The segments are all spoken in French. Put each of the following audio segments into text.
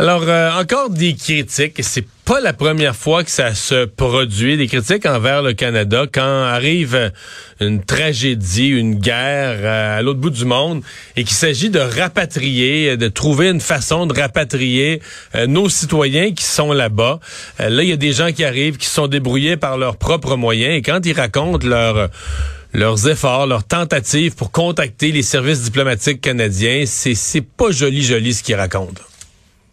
Alors, euh, encore des critiques. C'est pas la première fois que ça se produit, des critiques envers le Canada quand arrive une tragédie, une guerre euh, à l'autre bout du monde et qu'il s'agit de rapatrier, de trouver une façon de rapatrier euh, nos citoyens qui sont là-bas. là, il y a des gens qui arrivent, qui sont débrouillés par leurs propres moyens et quand ils racontent leur leurs efforts, leurs tentatives pour contacter les services diplomatiques canadiens, c'est pas joli joli ce qu'ils racontent.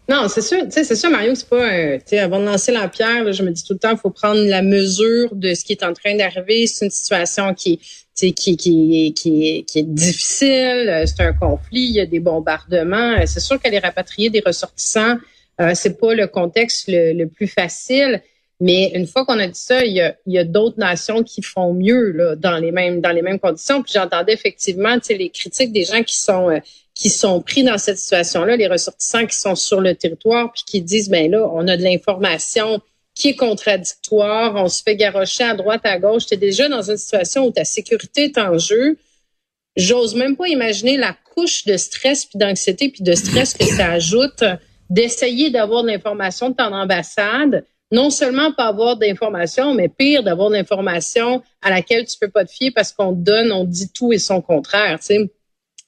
Non, c'est sûr, c'est sûr, Mario, c'est pas, tu sais, avant de lancer la pierre, je me dis tout le temps, faut prendre la mesure de ce qui est en train d'arriver. C'est une situation qui, qui, qui, qui, qui est difficile. Euh, c'est un conflit, il y a des bombardements. Euh, c'est sûr qu'aller rapatrier des ressortissants, euh, c'est pas le contexte le, plus facile. Mais une fois qu'on a dit ça, il y a, y a d'autres nations qui font mieux là, dans les mêmes dans les mêmes conditions. Puis j'entendais effectivement les critiques des gens qui sont qui sont pris dans cette situation-là, les ressortissants qui sont sur le territoire, puis qui disent, ben là, on a de l'information qui est contradictoire, on se fait garrocher à droite, à gauche. Tu es déjà dans une situation où ta sécurité est en jeu. J'ose même pas imaginer la couche de stress puis d'anxiété puis de stress que ça ajoute d'essayer d'avoir de l'information de ton ambassade, non seulement pas avoir d'informations, mais pire, d'avoir de l'information à laquelle tu peux pas te fier parce qu'on donne, on dit tout et son contraire. Tu sais.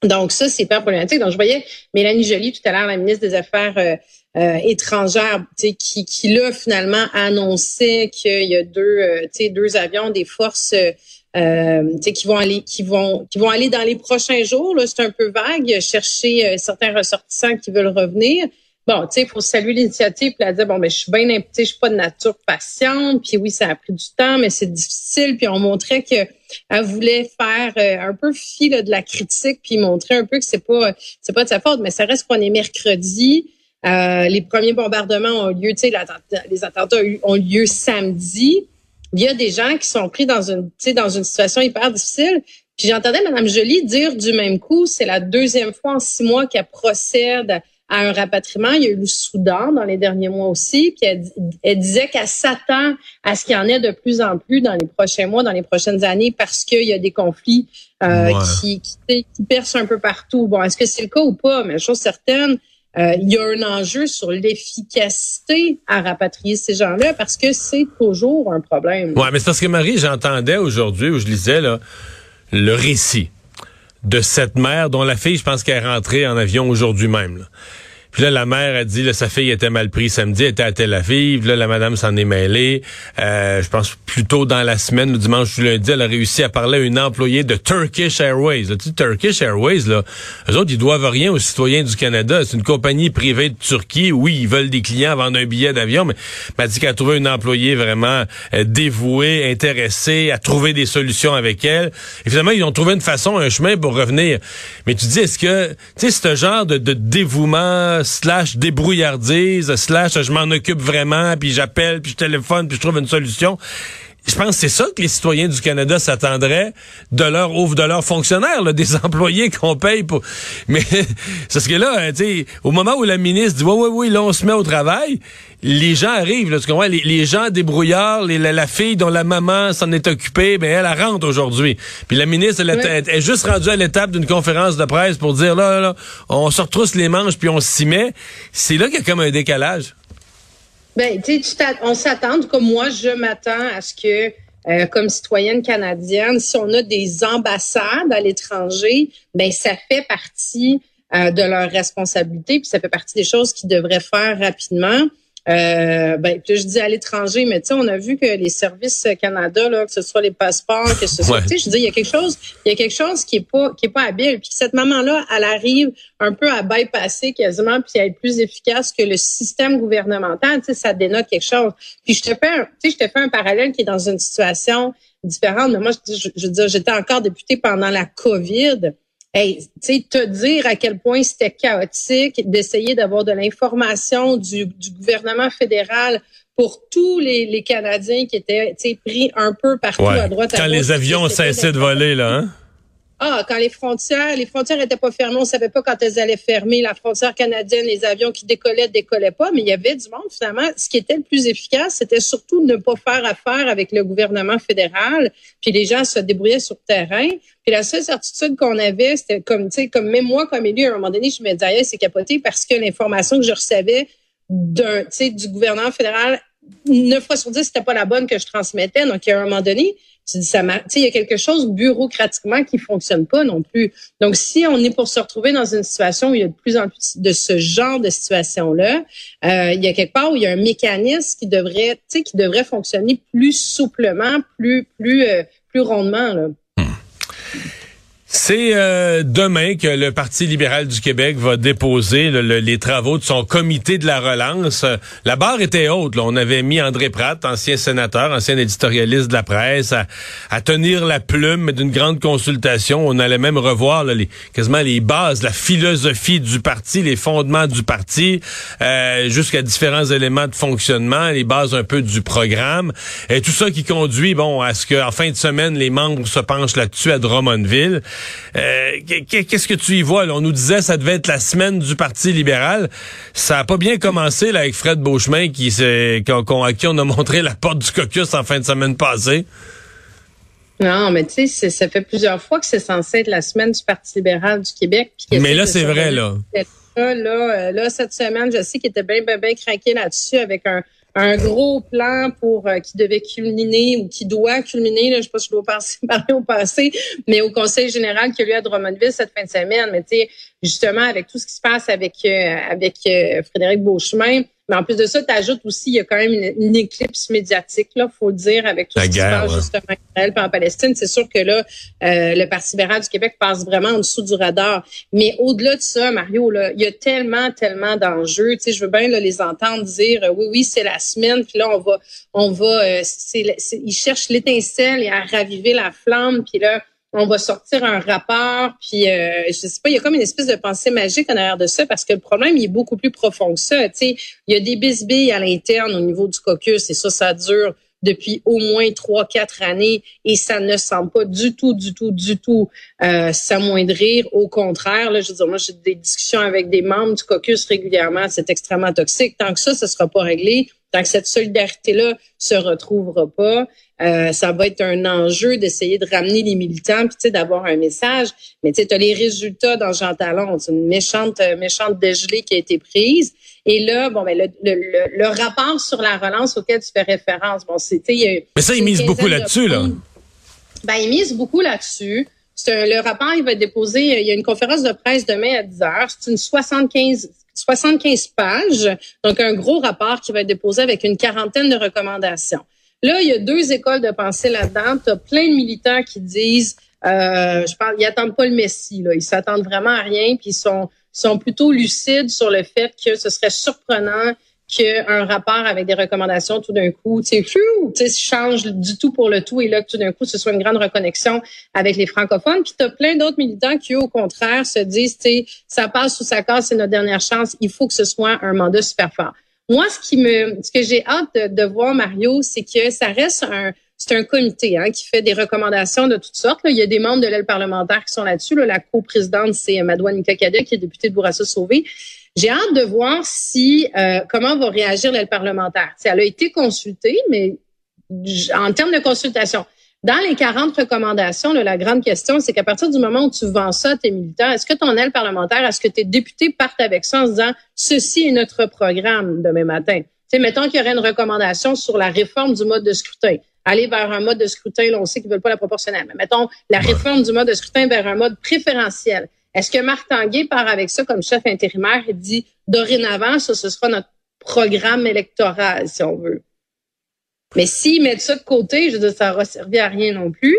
Donc ça, c'est pas problématique. Donc je voyais Mélanie Joly tout à l'heure, la ministre des Affaires euh, euh, étrangères, qui, qui là finalement annonçait qu'il y a deux, euh, deux avions des forces euh, qui vont aller, qui vont, qui vont aller dans les prochains jours. C'est un peu vague. Chercher certains ressortissants qui veulent revenir bon, tu sais, il faut saluer l'initiative puis la dire bon, mais je suis bien impliquée, je suis pas de nature patiente, puis oui, ça a pris du temps, mais c'est difficile, puis on montrait que elle voulait faire euh, un peu fi de la critique, puis montrer un peu que c'est pas c'est pas de sa faute, mais ça reste qu'on est mercredi. Euh, les premiers bombardements ont lieu, tu sais, les attentats ont lieu samedi. Il y a des gens qui sont pris dans une, dans une situation hyper difficile. Puis j'entendais Mme Joly dire du même coup, c'est la deuxième fois en six mois qu'elle procède à un rapatriement. Il y a eu le Soudan dans les derniers mois aussi. Puis elle, disait qu'elle s'attend à ce qu'il y en ait de plus en plus dans les prochains mois, dans les prochaines années, parce qu'il y a des conflits euh, qui, qui, qui, percent un peu partout. Bon, est-ce que c'est le cas ou pas? Mais chose certaine, euh, il y a un enjeu sur l'efficacité à rapatrier ces gens-là parce que c'est toujours un problème. Ouais, mais c'est parce que Marie, j'entendais aujourd'hui où je lisais là, le récit de cette mère dont la fille, je pense qu'elle est rentrée en avion aujourd'hui même. Puis là, la mère a dit, là, sa fille était mal prise samedi, elle était à Tel Aviv. Là, la madame s'en est mêlée. Euh, je pense plus tôt dans la semaine, le dimanche ou lundi, elle a réussi à parler à une employée de Turkish Airways. Tu sais, Turkish Airways, là, eux autres, ils doivent rien aux citoyens du Canada. C'est une compagnie privée de Turquie. Oui, ils veulent des clients vendre un billet d'avion, mais m'a dit qu'elle a trouvé une employée vraiment euh, dévouée, intéressée, à trouver des solutions avec elle. Et finalement, ils ont trouvé une façon, un chemin pour revenir. Mais tu dis, est-ce que, tu sais, ce genre de dévouement slash débrouillardise, slash je m'en occupe vraiment, puis j'appelle, puis je téléphone, puis je trouve une solution. Je pense que c'est ça que les citoyens du Canada s'attendraient de leur ouvre de leurs fonctionnaires, des employés qu'on paye pour. Mais c'est ce que là, tu sais, au moment où la ministre dit oui, oui, oui, là on se met au travail, les gens arrivent, là, tu comprends? Les, les gens débrouillards, les, la, fille dont la maman s'en est occupée, ben elle, elle rentre aujourd'hui. Puis la ministre, elle, est juste rendue à l'étape d'une conférence de presse pour dire là, là, on se retrousse les manches puis on s'y met. C'est là qu'il y a comme un décalage. Ben, tu on s'attend, comme moi, je m'attends à ce que, euh, comme citoyenne canadienne, si on a des ambassades à l'étranger, ben ça fait partie euh, de leur responsabilité, puis ça fait partie des choses qu'ils devraient faire rapidement. Euh, ben, je dis à l'étranger, mais tu sais, on a vu que les services Canada, là, que ce soit les passeports, que ce soit, tu sais, je dis, il y a quelque chose, il y a quelque chose qui est pas, qui est pas habile. Puis cette maman-là, elle arrive un peu à bypasser quasiment, puis à être plus efficace que le système gouvernemental. Tu sais, ça dénote quelque chose. Puis je te fais, un, tu sais, je te fais un parallèle qui est dans une situation différente. Mais moi, je, je veux dire, j'étais encore députée pendant la COVID. Hey, tu sais, te dire à quel point c'était chaotique d'essayer d'avoir de l'information du, du, gouvernement fédéral pour tous les, les Canadiens qui étaient pris un peu partout à droite à Quand les avions cessaient de voler, là, hein? Ah, quand les frontières, les frontières étaient pas fermées, on savait pas quand elles allaient fermer. La frontière canadienne, les avions qui décollaient, décollaient pas, mais il y avait du monde finalement. Ce qui était le plus efficace, c'était surtout de ne pas faire affaire avec le gouvernement fédéral. Puis les gens se débrouillaient sur le terrain. Puis la seule certitude qu'on avait, c'était comme, tu sais, comme même moi comme élu, à un moment donné, je me disais, c'est capoté parce que l'information que je recevais d'un, tu sais, du gouvernement fédéral, neuf fois sur dix, c'était pas la bonne que je transmettais. Donc, à un moment donné, tu dis ça, il y a quelque chose bureaucratiquement qui fonctionne pas non plus. Donc, si on est pour se retrouver dans une situation où il y a de plus en plus de ce genre de situation-là, euh, il y a quelque part où il y a un mécanisme qui devrait, tu sais, qui devrait fonctionner plus souplement, plus, plus, euh, plus rondement. Là. C'est euh, demain que le Parti libéral du Québec va déposer les travaux de son comité de la relance. La barre était haute. Là. On avait mis André Pratt, ancien sénateur, ancien éditorialiste de la presse, à, tenir la plume d'une grande consultation. On allait même revoir les, quasiment les bases, la philosophie du parti, les fondements du parti, euh, jusqu'à différents éléments de fonctionnement, les bases un peu du programme. Et tout ça qui conduit, bon, à ce qu'en fin de semaine, les membres se penchent là-dessus à Drummondville. Euh, qu'est-ce que tu y vois? On nous disait que ça devait être la semaine du Parti libéral. Ça a pas bien commencé là, avec Fred Beauchemin qui, à qui on a montré la porte du caucus en fin de semaine passée. Non, mais tu sais, ça fait plusieurs fois que c'est censé être la semaine du Parti libéral du Québec. Mais là, c'est vrai, là. Là, euh, là, cette semaine, je sais qu'il était bien, bien, bien craqué là-dessus avec un, un gros plan pour euh, qui devait culminer ou qui doit culminer, là, je sais pas si je dois parler au passé, mais au Conseil général qui a lieu à Drummondville cette fin de semaine. Mais tu sais, justement, avec tout ce qui se passe avec euh, avec euh, Frédéric Beauchemin, mais en plus de ça, tu ajoutes aussi, il y a quand même une, éclipse médiatique, là, faut le dire, avec tout ce qui se passe justement en Israël et en Palestine. C'est sûr que là, euh, le Parti libéral du Québec passe vraiment en dessous du radar. Mais au-delà de ça, Mario, là, il y a tellement, tellement d'enjeux. Tu sais, je veux bien là, les entendre dire euh, oui, oui, c'est la semaine, puis là, on va, on va, euh, c'est, ils cherchent l'étincelle et à raviver la flamme, puis là, on va sortir un rapport, puis euh, je sais pas, il y a comme une espèce de pensée magique en arrière de ça parce que le problème il est beaucoup plus profond que ça. Tu sais, il y a des bisbilles à l'interne au niveau du caucus et ça, ça dure depuis au moins trois, quatre années et ça ne semble pas du tout, du tout, du tout euh, s'amoindrir. Au contraire, là, je veux dire, moi, j'ai des discussions avec des membres du caucus régulièrement. C'est extrêmement toxique. Tant que ça, ça sera pas réglé, tant que cette talent se retrouvera pas. Euh, ça va être un enjeu d'essayer de ramener les militants, puis d'avoir un message. Mais tu as les résultats dans Jean Talon. C'est une méchante, euh, méchante dégelée qui a été prise. Et là, bon, ben, le, le, le, rapport sur la relance auquel tu fais référence, bon, c'était. Mais ça, ils misent beaucoup là-dessus, là. Ben, ils misent beaucoup là-dessus. le rapport, il va être déposé. Il y a une conférence de presse demain à 10 heures. C'est une 75 75 pages, donc un gros rapport qui va être déposé avec une quarantaine de recommandations. Là, il y a deux écoles de pensée là-dedans. Tu as plein de militants qui disent, euh, je parle, ils attendent pas le Messie, là. ils s'attendent vraiment à rien, puis ils sont, sont plutôt lucides sur le fait que ce serait surprenant qu'un rapport avec des recommandations tout d'un coup, tu sais, change du tout pour le tout et là que tout d'un coup ce soit une grande reconnexion avec les francophones. Puis tu as plein d'autres militants qui au contraire se disent, tu ça passe ou ça casse, c'est notre dernière chance, il faut que ce soit un mandat super fort. Moi, ce qui me, ce que j'ai hâte de, voir Mario, c'est que ça reste un, c'est un comité hein, qui fait des recommandations de toutes sortes. Il y a des membres de l'aile parlementaire qui sont là-dessus. La coprésidente, c'est Madouane Cadet, qui est députée de Bourassa-Sauvé. J'ai hâte de voir si euh, comment va réagir l'aile parlementaire. elle a été consultée, mais en termes de consultation, dans les 40 recommandations, la grande question, c'est qu'à partir du moment où tu vends ça à tes militants, est-ce que ton aile parlementaire, est-ce que tes députés partent avec ça en se disant ceci est notre programme demain matin? sais, mettons qu'il y aurait une recommandation sur la réforme du mode de scrutin. Aller vers un mode de scrutin, là, on sait qu'ils veulent pas la proportionnelle, mais mettons la réforme du mode de scrutin vers un mode préférentiel. Est-ce que Marc Tanguay part avec ça comme chef intérimaire et dit dorénavant, ça, ce sera notre programme électoral, si on veut? Mais s'ils mettent ça de côté, je veux dire, ça n'aura servi à rien non plus.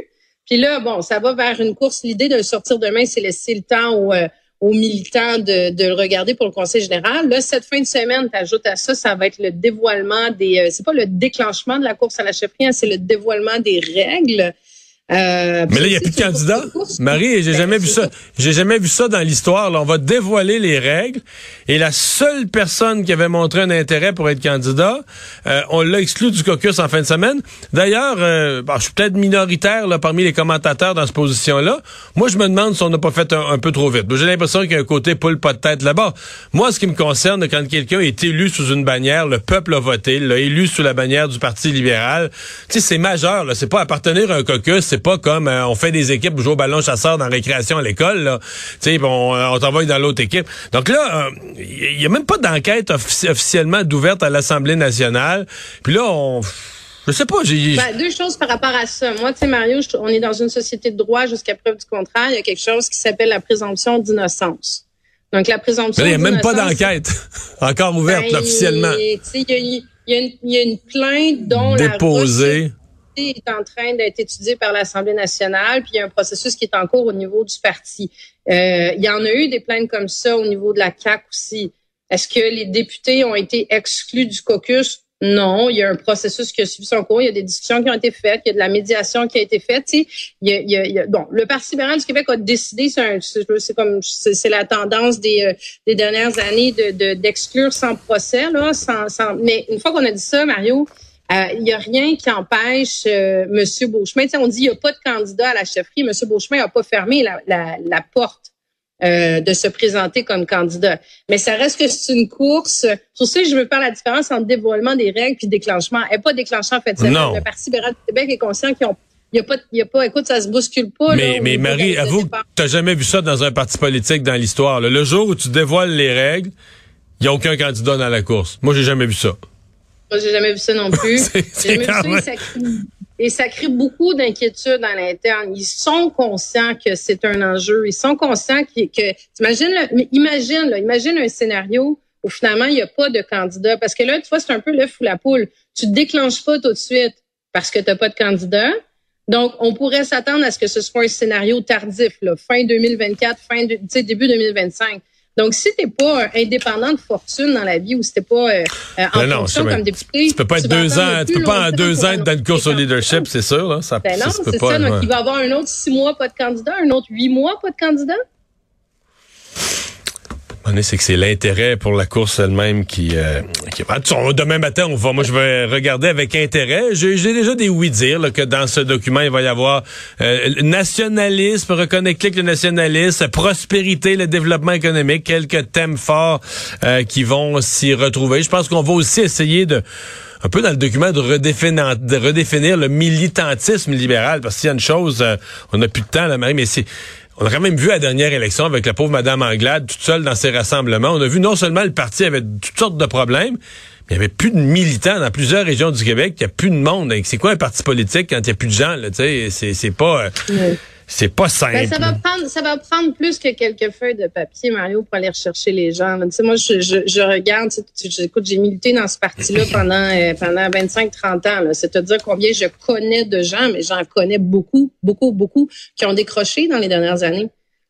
Puis là, bon, ça va vers une course. L'idée de sortir demain, c'est laisser le temps aux, euh, militants de, le regarder pour le Conseil général. Là, cette fin de semaine, tu ajoutes à ça, ça va être le dévoilement des... Euh, c'est pas le déclenchement de la course à la chefferie, hein, c'est le dévoilement des règles. Euh, mais là, il n'y a plus de candidats. Marie, j'ai ben, jamais vu ça. J'ai jamais vu ça dans l'histoire. On va dévoiler les règles. Et la seule personne qui avait montré un intérêt pour être candidat, euh, on l'a exclu du caucus en fin de semaine. D'ailleurs, euh, je suis peut-être minoritaire là, parmi les commentateurs dans cette position-là. Moi, je me demande si on n'a pas fait un, peu trop vite. J'ai l'impression qu'il y a un côté poule pas de tête là-bas. Moi, ce qui me concerne, quand quelqu'un est élu sous une bannière, le peuple a voté, l'a élu sous la bannière du Parti libéral. Tu sais, c'est majeur. C'est pas appartenir à un caucus, c'est pas comme euh, on fait des équipes pour jouer au ballon chasseur dans la récréation à l'école. Là. Tu sais, on, euh, on t'envoie dans l'autre équipe. Donc là, il euh, y a même pas d'enquête officiellement d'ouverte à l'Assemblée nationale. Puis là, on je sais pas. J'ai... Ben, deux choses par rapport à ça. Moi, tu sais, Mario, on est dans une société de droit jusqu'à preuve du contraire. Il y a quelque chose qui s'appelle la présomption d'innocence. Donc, la présomption Il n'y a même pas d'enquête encore ouverte ben, officiellement. Il y, a une plainte dont Déposée. La est en train d'être étudiée par l'Assemblée nationale, puis il y a un processus qui est en cours au niveau du parti. Euh, il y en a eu des plaintes comme ça au niveau de la CAC aussi. Est-ce que les députés ont été exclus du caucus? Non, il y a un processus qui a suivi son cours, il y a des discussions qui ont été faites, il y a de la médiation qui a été faite. Il y a, il y a, bon, le Parti libéral du Québec a décidé, c'est comme c'est la tendance des, euh, des dernières années de d'exclure sans procès là, sans, sans, mais une fois qu'on a dit ça, Mario, il n'y a rien qui empêche euh, M. Beauchemin. on dit il n'y a pas de candidat à la chefferie. M. Beauchemin n'a pas fermé la, la, la porte euh, de se présenter comme candidat. Mais ça reste que c'est une course. Pour ça, je veux faire la différence entre dévoilement des règles puis déclenchement. Elle n'est pas déclenchée en fait. Non. Le Parti libéral du Québec est conscient qu'ils ont il y a pas, il y a pas, écoute, ça se bouscule pas. Mais, mais Marie, avoue que t'as jamais vu ça dans un parti politique dans l'histoire. Le jour où tu dévoiles les règles, il y a aucun candidat dans la course. Moi, j'ai jamais vu ça. Moi, j'ai jamais vu ça non plus. j'ai jamais vu ça. Et ça crée beaucoup d'inquiétudes à l'interne. Ils sont conscients que c'est un enjeu. Ils sont conscients que, que imagine, imagine, là, imagine un scénario où finalement il n'y a pas de candidat. Parce que là, tu vois, c'est un peu l'œuf ou la poule. Tu te déclenches pas tout de suite parce que tu n'as pas de candidat. Donc, on pourrait s'attendre à ce que ce soit un scénario tardif, là, fin 2024, fin de, début 2025. Donc, si t'es pas un indépendant de fortune dans la vie ou si t'es pas euh, euh en ben fonction comme député, tu peux pas être deux ans, tu peux pas en deux ans être dans une course au leadership, c'est sûr. Là, ça, ben non, c'est ça. Donc, il va y avoir un autre six mois pas de candidat, un autre huit mois pas de candidat c'est que c'est l'intérêt pour la course elle-même qui, euh, qui... Demain matin, on va. Moi, je vais regarder avec intérêt. J'ai déjà des oui-dire que dans ce document, il va y avoir euh, nationalisme, reconnecter le nationalisme, prospérité, le développement économique, quelques thèmes forts euh, qui vont s'y retrouver. Je pense qu'on va aussi essayer de un peu dans le document de redéfinir, de redéfinir le militantisme libéral, parce qu'il y a une chose, euh, on n'a plus de temps, là, mais c'est on a quand même vu à la dernière élection avec la pauvre Madame Anglade toute seule dans ses rassemblements. On a vu non seulement le parti avait toutes sortes de problèmes, mais il y avait plus de militants dans plusieurs régions du Québec. Il y a plus de monde. C'est quoi un parti politique quand il y a plus de gens c'est pas. Euh, c'est pas simple. Ben, ça va prendre, ça va prendre plus que quelques feuilles de papier, Mario, pour aller rechercher les gens. Tu sais, moi, je, je, je regarde, écoute, j'ai milité dans ce parti-là pendant euh, pendant 25-30 ans. C'est-à-dire combien je connais de gens, mais j'en connais beaucoup, beaucoup, beaucoup qui ont décroché dans les dernières années.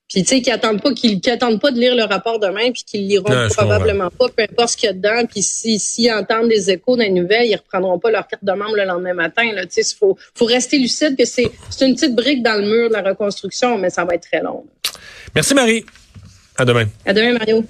Puis tu sais, qui attendent pas, qui, attendent pas de lire le rapport demain, puis qu'ils liront probablement pas, peu importe ce qu'il y a dedans. Puis s'ils si, entendent des échos dans les nouvelles, ils reprendront pas leur carte de membre le lendemain matin. Là, tu sais, faut, faut rester lucide que c'est, c'est une petite brique dans le mur de la reconstruction, mais ça va être très long. Merci Marie. À demain. À demain Mario.